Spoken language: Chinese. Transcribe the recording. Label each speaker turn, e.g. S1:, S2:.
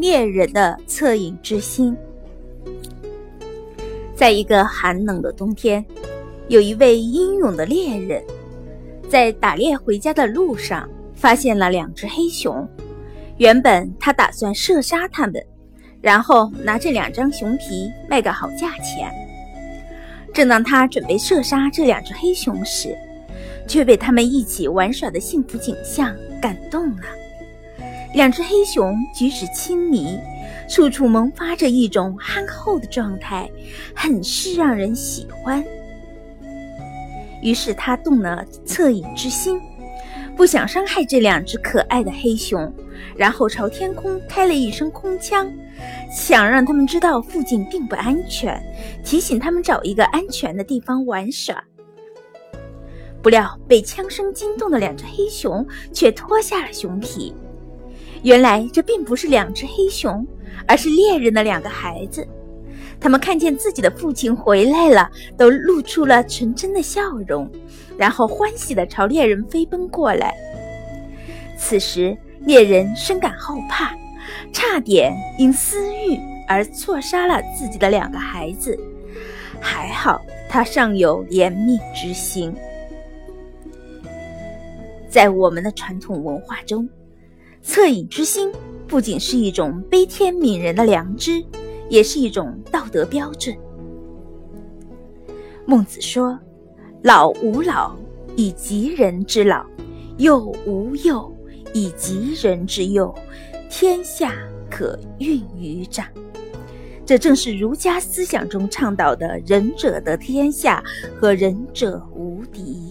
S1: 猎人的恻隐之心。在一个寒冷的冬天，有一位英勇的猎人，在打猎回家的路上发现了两只黑熊。原本他打算射杀它们，然后拿这两张熊皮卖个好价钱。正当他准备射杀这两只黑熊时，却被他们一起玩耍的幸福景象感动了。两只黑熊举止亲昵，处处萌发着一种憨厚的状态，很是让人喜欢。于是他动了恻隐之心，不想伤害这两只可爱的黑熊，然后朝天空开了一声空枪，想让他们知道附近并不安全，提醒他们找一个安全的地方玩耍。不料被枪声惊动的两只黑熊却脱下了熊皮。原来这并不是两只黑熊，而是猎人的两个孩子。他们看见自己的父亲回来了，都露出了纯真的笑容，然后欢喜地朝猎人飞奔过来。此时，猎人深感后怕，差点因私欲而错杀了自己的两个孩子。还好他尚有怜悯之心。在我们的传统文化中，恻隐之心不仅是一种悲天悯人的良知，也是一种道德标准。孟子说：“老吾老以及人之老，幼吾幼以及人之幼，天下可运于掌。”这正是儒家思想中倡导的“仁者得天下”和“仁者无敌”。